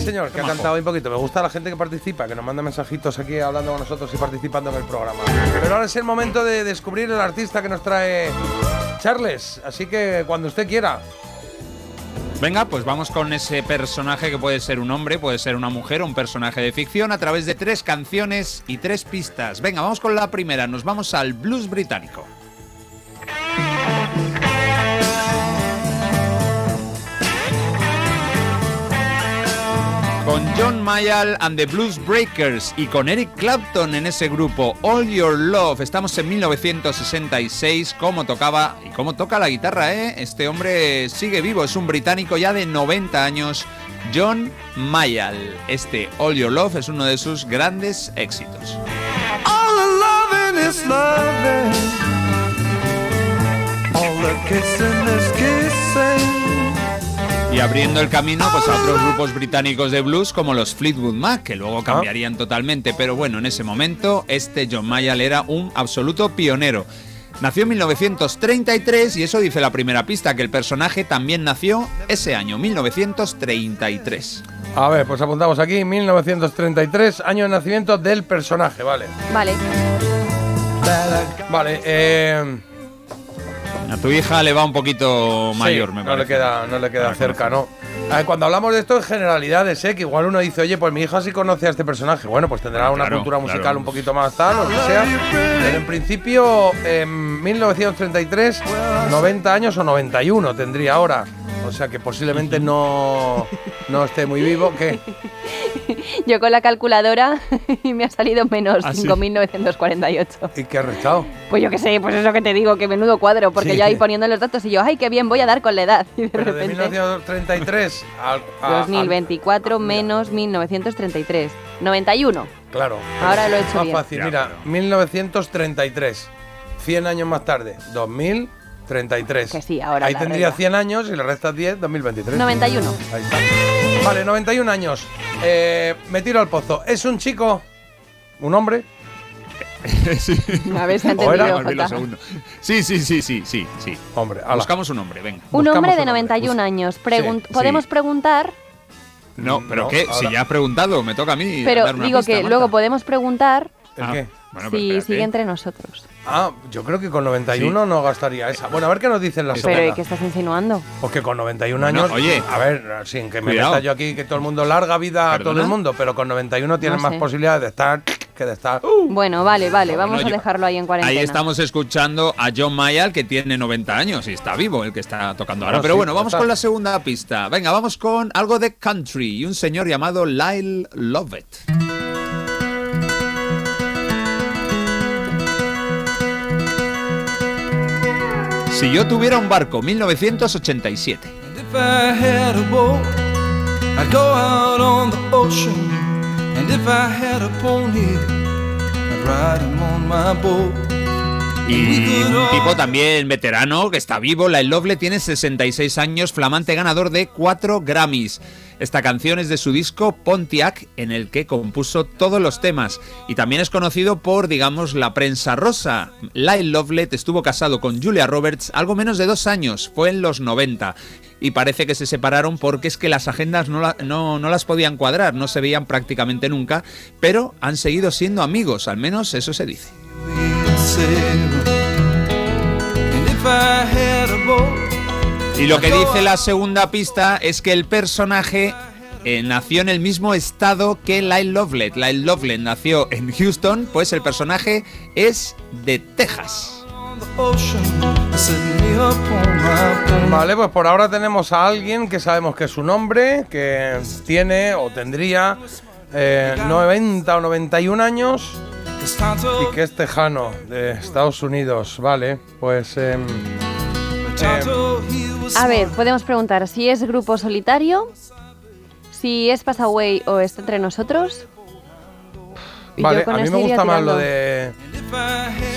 señor, que ha cantado un poquito. Me gusta la gente que participa, que nos manda mensajitos aquí hablando con nosotros y participando en el programa. Pero ahora es el momento de descubrir el artista que nos trae Charles. Así que cuando usted quiera. Venga, pues vamos con ese personaje que puede ser un hombre, puede ser una mujer, un personaje de ficción a través de tres canciones y tres pistas. Venga, vamos con la primera. Nos vamos al blues británico. Con John Mayall and the Blues Breakers y con Eric Clapton en ese grupo All Your Love. Estamos en 1966. ¿Cómo tocaba y cómo toca la guitarra, eh? Este hombre sigue vivo, es un británico ya de 90 años. John Mayall. Este All Your Love es uno de sus grandes éxitos. All the loving is loving. All the kissing is kissing. Y abriendo el camino pues a otros grupos británicos de blues como los Fleetwood Mac, que luego cambiarían totalmente, pero bueno, en ese momento este John Mayall era un absoluto pionero. Nació en 1933 y eso dice la primera pista, que el personaje también nació ese año, 1933. A ver, pues apuntamos aquí, 1933, año de nacimiento del personaje, vale. Vale. Vale, eh... A tu hija le va un poquito mayor, sí, me no parece. le queda, no le queda cerca, ¿no? A ver, cuando hablamos de esto en generalidades, ¿eh? Que igual uno dice, oye, pues mi hija sí conoce a este personaje. Bueno, pues tendrá Ah, una claro, cultura musical claro. un poquito más tal, o lo que sea. Pero en principio, en 1933, 90 años o 91 tendría ahora. O sea que posiblemente no, no esté muy vivo. ¿Qué? Yo con la calculadora y me ha salido menos ¿Ah, sí? 5.948. ¿Y qué ha restado? Pues yo qué sé, pues eso que te digo, que menudo cuadro, porque Sí. yo ahí poniendo los datos y yo, ay, qué bien, voy a dar con la edad. Y de Pero de repente, 1933 al, a- al- 2024 menos 1933. 91. Claro. Ahora lo he hecho Más bien. fácil, mira, pero- 1933. 100 años más tarde, 2033. Que sí, ahora Ahí la tendría regla. 100 años y le restas 10, 2023. 91. Ahí está. Vale, 91 años. Eh, me tiro al pozo. ¿Es un chico? ¿Un hombre? A ver si ha ¿O era? entendido. Sí, sí, sí, sí, sí, sí. Hombre, ala. Buscamos un hombre, venga. Un Buscamos hombre de un hombre. 91 años. Pregun- Sí, Podemos sí. preguntar, No, pero No, ¿qué? ahora- Si ya has preguntado, me toca a mí. pero dar una digo pista, que Marta. luego podemos preguntar ¿El Ah, qué? bueno, si espérate. sigue entre nosotros. Ah, yo creo que con 91 no gastaría esa. Bueno, a ver qué nos dicen las. Pero ¿y qué estás insinuando? Porque con 91 Bueno, años, oye. a ver, sin que me Cuidado. meta yo aquí que todo el mundo larga vida a todo el mundo, pero con 91 tienes No más sé. posibilidades de estar que de estar. Bueno, vale, vale, vamos Bueno, a dejarlo ahí en cuarentena. Ahí estamos escuchando a John Mayall, que tiene 90 años y está vivo, el que está tocando ahora. Pero sí, bueno, vamos está. con la segunda pista. Venga, vamos con algo de country y un señor llamado Lyle Lovett. I'd ride him on my boat. Y un tipo también veterano que está vivo, Lyle Lovett tiene 66 años, flamante ganador de 4 Grammys. Esta canción es de su disco Pontiac, en el que compuso todos los temas. Y también es conocido por, digamos, la prensa rosa. Lyle Lovett estuvo casado con Julia Roberts algo menos de dos años, fue en los 90. Y parece que se separaron porque es que las agendas no, no las podían cuadrar, no se veían prácticamente nunca, pero han seguido siendo amigos, al menos eso se dice. Y lo que dice la segunda pista es que el personaje eh, nació en el mismo estado que Lyle Lovett. Lyle Lovett nació en Houston, pues el personaje es de Texas. Vale, pues por ahora tenemos a alguien que sabemos que es un hombre, que tiene o tendría eh, 90 o 91 años y que es tejano de Estados Unidos. Vale, pues em, A ver, podemos preguntar si es grupo solitario, si es Pass Away o está entre nosotros. Y vale, a mí me gusta más lo de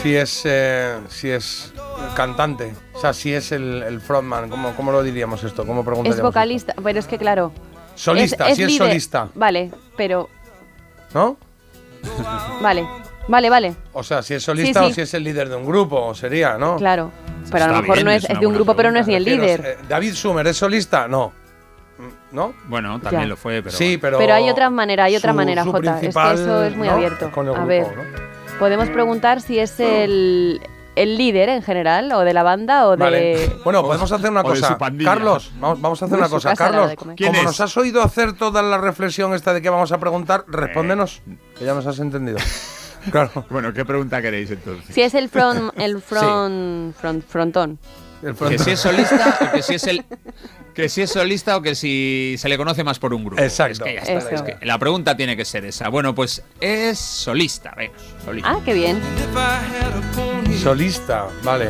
si es eh, si es cantante, o sea, si es el, el frontman, ¿cómo, ¿cómo lo diríamos esto? ¿Cómo Es preguntaríamos esto? vocalista, pero es que claro. Solista, si es líder. solista, Vale, pero. ¿no? Vale, vale, vale, O sea, si es solista Sí, sí. o si es el líder de un grupo, sería, ¿no? claro. Pero a lo Está mejor bien, no es, es de un grupo, pero no es ni el líder. eh, David Sumer es solista, no. ¿no? Bueno, también Ya. lo fue, pero. sí, pero. Pero hay otra manera, hay otra su- manera, su Jota. Es que eso es muy ¿no? abierto. Con el A ver. ¿no? Podemos preguntar si es el, el líder en general, o de la banda, o de. Vale. Bueno, podemos hacer una cosa. Carlos, vamos, vamos a hacer una cosa. Carlos, de comer. ¿Quién como es? nos has oído hacer toda la reflexión esta de que vamos a preguntar, respóndenos, que ya nos has entendido. Claro. Bueno, ¿qué pregunta queréis entonces? Si es el front, el front, front frontón. El Que si es solista o que si es el. Que si es solista o que si se le conoce más por un grupo. Exacto. Es que ya está, es que la pregunta tiene que ser esa. Bueno, pues es solista, venga, solista. Ah, qué bien. Solista, vale.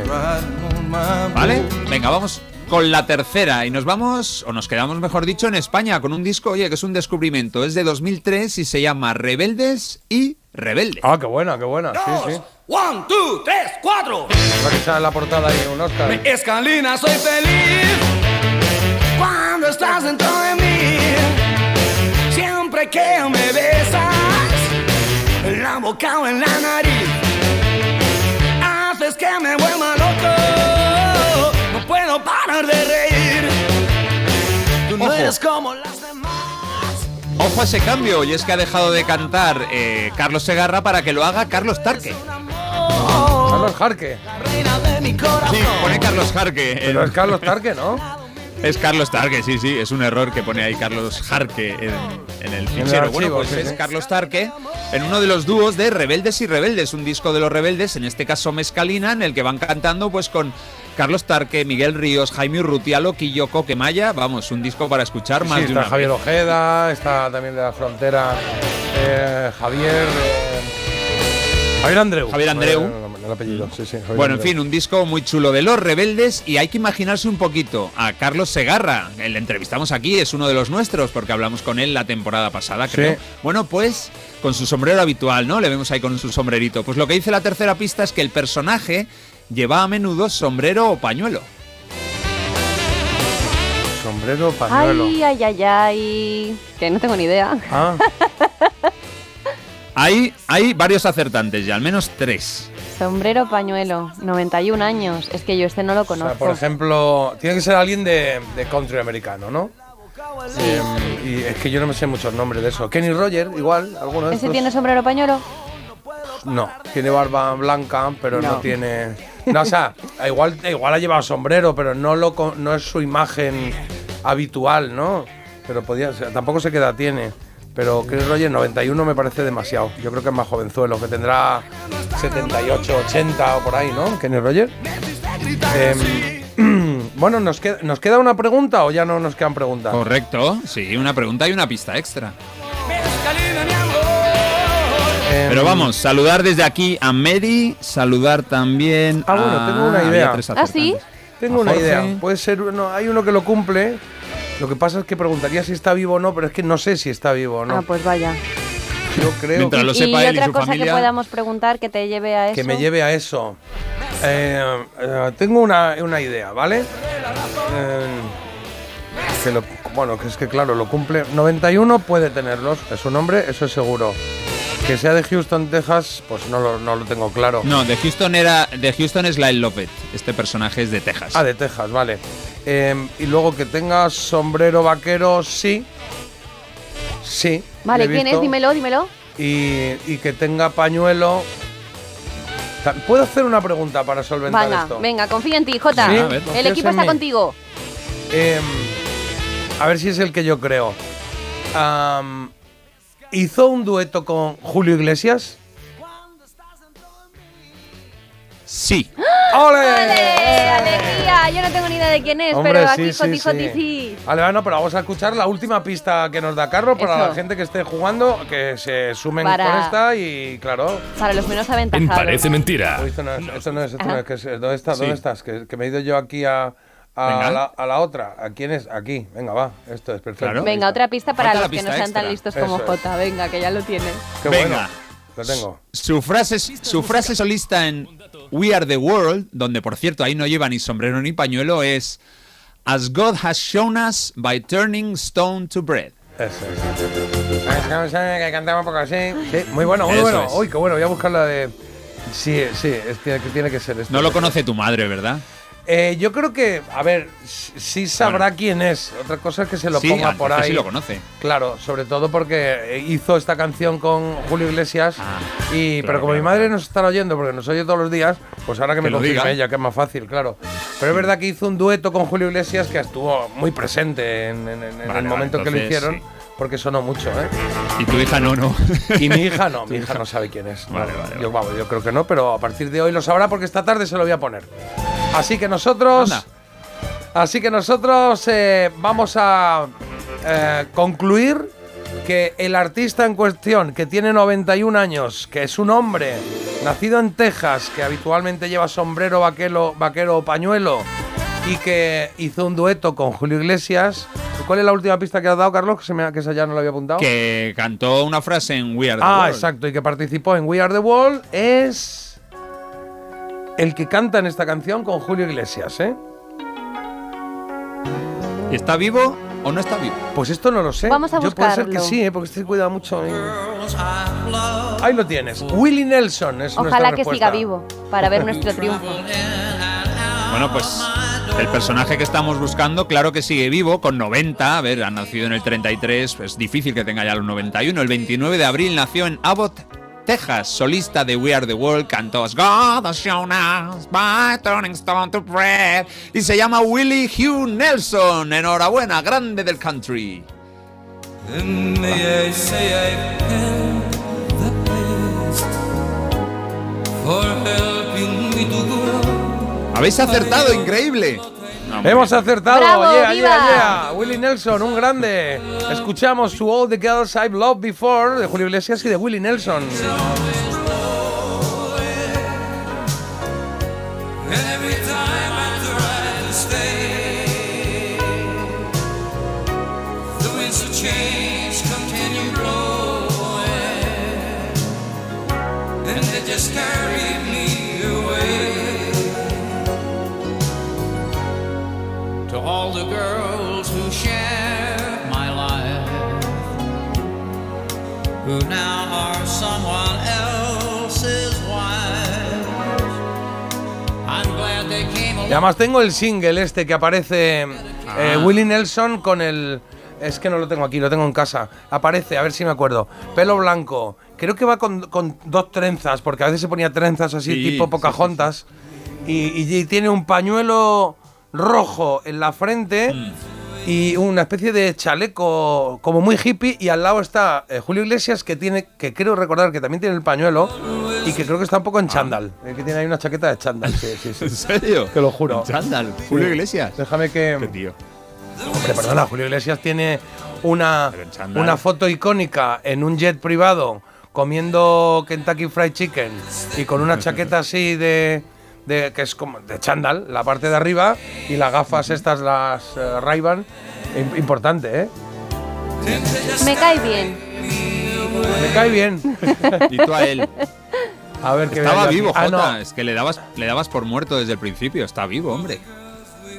¿Vale? Venga, vamos con la tercera y nos vamos, o nos quedamos mejor dicho, en España con un disco, oye, que es un descubrimiento. Es de 2003 y se llama Rebeldes y Rebeldes. Ah, qué buena, qué buena. Sí, sí. One, two, tres, cuatro. La que sale la portada ahí, un Oscar. Escalina, soy feliz cuando estás dentro de mí. Siempre que me besas, en la boca o en la nariz, haces que me vuelva loco. No puedo parar de reír. Tú no Ojo. eres como las demás. Ojo a ese cambio, y es que ha dejado de cantar eh, Carlos Segarra para que lo haga Carlos Tarque. Carlos Jarque. Reina de mi corazón. Sí, pone Carlos Jarque. Pero es Carlos Tarque, ¿no? Es Carlos Tarque, sí, sí, es un error que pone ahí Carlos Jarque en, en el fichero. bueno, pues sí, es. Carlos Tarque en uno de los dúos de Rebeldes y Rebeldes, un disco de los Rebeldes, en este caso Mezcalina, en el que van cantando pues con Carlos Tarque, Miguel Ríos, Jaime Urrutia, Loquillo, Coquemaya, vamos, un disco para escuchar más Sí, de está una Javier vez. Ojeda, está también de la frontera eh, Javier. eh, Javier Andreu. Javier Andreu. El, el apellido, sí, sí. Javier Bueno, en fin, un disco muy chulo de los rebeldes y hay que imaginarse un poquito a Carlos Segarra. El le entrevistamos aquí, es uno de los nuestros porque hablamos con él la temporada pasada, creo. Sí. Bueno, pues con su sombrero habitual, ¿no? Le vemos ahí con su sombrerito. Pues lo que dice la tercera pista es que el personaje lleva a menudo sombrero o pañuelo. Sombrero, pañuelo. Ay, ay, ay, ay. Que no tengo ni idea. Ah, Hay, hay varios acertantes ya, al menos tres. Sombrero pañuelo, 91 años. Es que yo este no lo o sea, conozco. por ejemplo, tiene que ser alguien de, de country americano, ¿no? Eh, y es que yo no me sé muchos nombres de eso. Kenny Roger, igual, alguno de ¿Ese estos. tiene sombrero pañuelo? No, tiene barba blanca, pero no, No. tiene. No, o sea, igual, igual ha llevado sombrero, pero no, lo, no es su imagen habitual, ¿no? Pero podía ser, tampoco sé qué edad tiene. Pero Chris Roger, 91 me parece demasiado. Yo creo que es más jovenzuelo, que tendrá 78, 80 o por ahí, ¿no? Kenny Roger. Em, bueno, ¿nos queda, ¿nos queda una pregunta o ya no nos quedan preguntas? Correcto, sí, una pregunta y una pista extra. Pero vamos, saludar desde aquí a Medi, saludar también Ah, bueno, a- tengo una había idea. tres ¿Ah, sí? acertantes. Tengo una Jorge. idea. Puede ser uno, hay uno que lo cumple. Lo que pasa es que preguntaría si está vivo o no, pero es que no sé si está vivo o no. Ah, pues vaya. Yo creo Mientras lo y sepa él y otra su cosa familia. que podamos preguntar que te lleve a eso. que me lleve a eso. Eh, eh, tengo una, una idea, ¿vale? Eh, que lo- bueno, que es que claro, lo cumple. 91 puede tenerlos, es su nombre, eso es seguro. Que sea de Houston, Texas, pues no lo, no lo tengo claro. No, de Houston era. De Houston es Lyle Lovett. Este personaje es de Texas. Ah, de Texas, vale. Eh, y luego que tenga sombrero vaquero, sí. Sí. Vale, ¿quién es? Dímelo, dímelo. Y, y que tenga pañuelo. ¿Puedo hacer una pregunta para solventar Venga, esto? venga, confía en ti, Jota. Sí, ver. El equipo está mí. contigo. Em, a ver si es el que yo creo. ¿Hizo un dueto con Julio Iglesias? Sí. ¡Ole! ¡Ole! ¡Alegría! Yo no tengo ni idea de quién es, Hombre, pero aquí sí, Joti sí. Joti sí. Vale, bueno, pero vamos a escuchar la última pista que nos da Carlos para Eso. la gente que esté jugando, que se sumen Para- con esta y claro. Para los menos En aventajados. Parece Mentira. Uy, esto no es, esto no es, esto no es, que es- ¿dónde, estás? Sí. ¿Dónde estás? Que, que me he ido yo aquí a, a, Venga. la, a la otra. ¿A quién es? Aquí. Venga, va. Esto es perfecto. Claro. Venga, otra pista para Falta los que no sean tan listos como Eso. Jota. Venga, que ya lo tienes. Qué Venga. bueno. Lo tengo. Su frase, su frase solista en We Are the World, donde por cierto ahí no lleva ni sombrero ni pañuelo, es As God has shown us by turning stone to bread. Eso es. Que cantaba un poco así. Sí, muy bueno, muy Eso bueno. es. Uy, qué bueno. Voy a buscar la de. Sí, sí, es que, que tiene que ser esto. No lo conoce tu madre, ¿verdad? Eh, yo creo que, a ver, sí sabrá quién es. Otra cosa es que se lo sí, ponga es por ahí. sí lo conoce. Claro, sobre todo porque eh, hizo esta canción con Julio Iglesias. Ah, y, claro, pero como claro, mi madre nos está oyendo, porque nos oye todos los días, pues ahora que, Que me lo confirme ella, que es más fácil, claro. Pero es verdad que hizo un dueto con Julio Iglesias que estuvo muy presente en, en- en Vale, el vale, momento que lo entonces, hicieron, sí. porque sonó mucho, ¿eh? Y tu hija no, no. Y mi hija no, mi hija no sabe quién es. Vale, No, vale, Yo, vamos, yo creo que no, pero a partir de hoy lo sabrá porque esta tarde se lo voy a poner. Así que nosotros. Anda. Así que nosotros eh, vamos a eh, concluir que el artista en cuestión, que tiene 91 años, que es un hombre nacido en Texas, que habitualmente lleva sombrero vaquero, vaquero o pañuelo, y que hizo un dueto con Julio Iglesias. ¿Cuál es la última pista que has dado, Carlos? Que, se me, que esa ya no lo había apuntado. que cantó una frase en We Are the Ah, World. exacto, y que participó en We Are the Wall es el que canta en esta canción con Julio Iglesias, ¿eh? ¿Y ¿Está vivo o no está vivo? Pues esto no lo sé. Vamos a Yo puede ser que buscarlo. sí, ¿eh? porque este cuida mucho. ¿eh? Ahí lo tienes. Willie Nelson es nuestra Ojalá que respuesta. siga vivo para ver nuestro triunfo. Bueno, pues el personaje que estamos buscando, claro que sigue vivo, con 90. A ver, ha nacido en el 33, es difícil que tenga ya los 91. El 29 de abril nació en Abbott, Texas, solista de We Are the World, cantó God has shown us by turning stone to bread. Y se llama Willie Hugh Nelson. Enhorabuena, grande del country. The best for helping me to. Habéis acertado, increíble. Hombre. Hemos acertado. ¡Bravo, yeah, viva! yeah, yeah. Willie Nelson, un grande. Escuchamos To All the Girls I've Loved Before de Julio Iglesias y de Willie Nelson. Share my life, who now are someone else's wife. I'm glad they came Y además tengo el single este que aparece eh, Ah. Willie Nelson con el... Es que no lo tengo aquí, lo tengo en casa. Aparece, a ver si me acuerdo. Pelo blanco. Creo que va con, con dos trenzas, porque a veces se ponía trenzas así Sí, tipo sí, Pocahontas. Y, y- y tiene un pañuelo rojo en la frente Mm. Y una especie de chaleco como muy hippie. Y al lado está eh, Julio Iglesias, que tiene, que creo recordar que también tiene el pañuelo y que creo que está un poco en chándal. eh, que tiene ahí una chaqueta de chándal, sí, sí, sí. ¿En serio? Te lo juro. Chándal, Julio. Iglesias. Déjame que. Qué tío. Hombre, perdona, Julio Iglesias tiene una, en una foto icónica en un jet privado comiendo Kentucky Fried Chicken y con una chaqueta así de. De- que es como de chándal, la parte de arriba, y las gafas estas, las Ray-Ban. Im- Importante, ¿eh? Me cae bien. Me cae bien. Y tú a él. A ver Estaba vivo, Ah, Jota. no. Es que le dabas, le dabas por muerto desde el principio. Está vivo, hombre.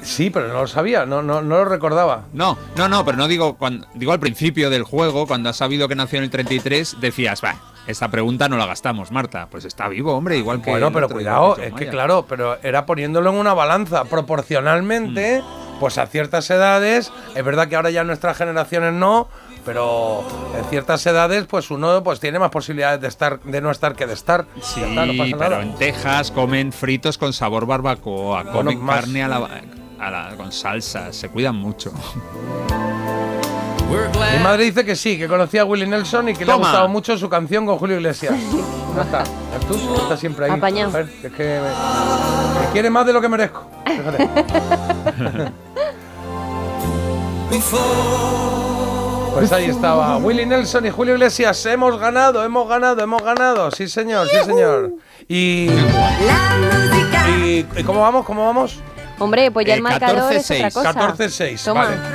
Sí, pero no lo sabía, no, no, no lo recordaba. No, no, no, pero no digo cuando, digo al principio del juego, cuando has sabido que nació en el 33, decías, va, esta pregunta no la gastamos, Marta. Pues está vivo, hombre, igual que. Bueno, pero cuidado, que es que claro, pero era poniéndolo en una balanza. Proporcionalmente, Mm. pues a ciertas edades, es verdad que ahora ya nuestras generaciones no, pero en ciertas edades, pues uno pues tiene más posibilidades de estar, de no estar que de estar. Sí, está, no pasa pero nada. en Texas comen fritos con sabor barbacoa, comen carne a la, a la- con salsa, se cuidan mucho. Mi madre dice que sí, que conocía a Willie Nelson y que le ha Toma. gustado mucho su canción con Julio Iglesias. Ya está. Tú está siempre ahí. Apañado. Mujer, es que me, me quiere más de lo que merezco. Fíjate. Pues ahí estaba Willie Nelson y Julio Iglesias. Hemos ganado, hemos ganado, hemos ganado. Sí, señor, sí, señor. Y, y, ¿y cómo vamos? ¿Cómo vamos? Hombre, pues ya Eh, el marcador es 14-6, otra cosa. 14-6. Toma. Vale.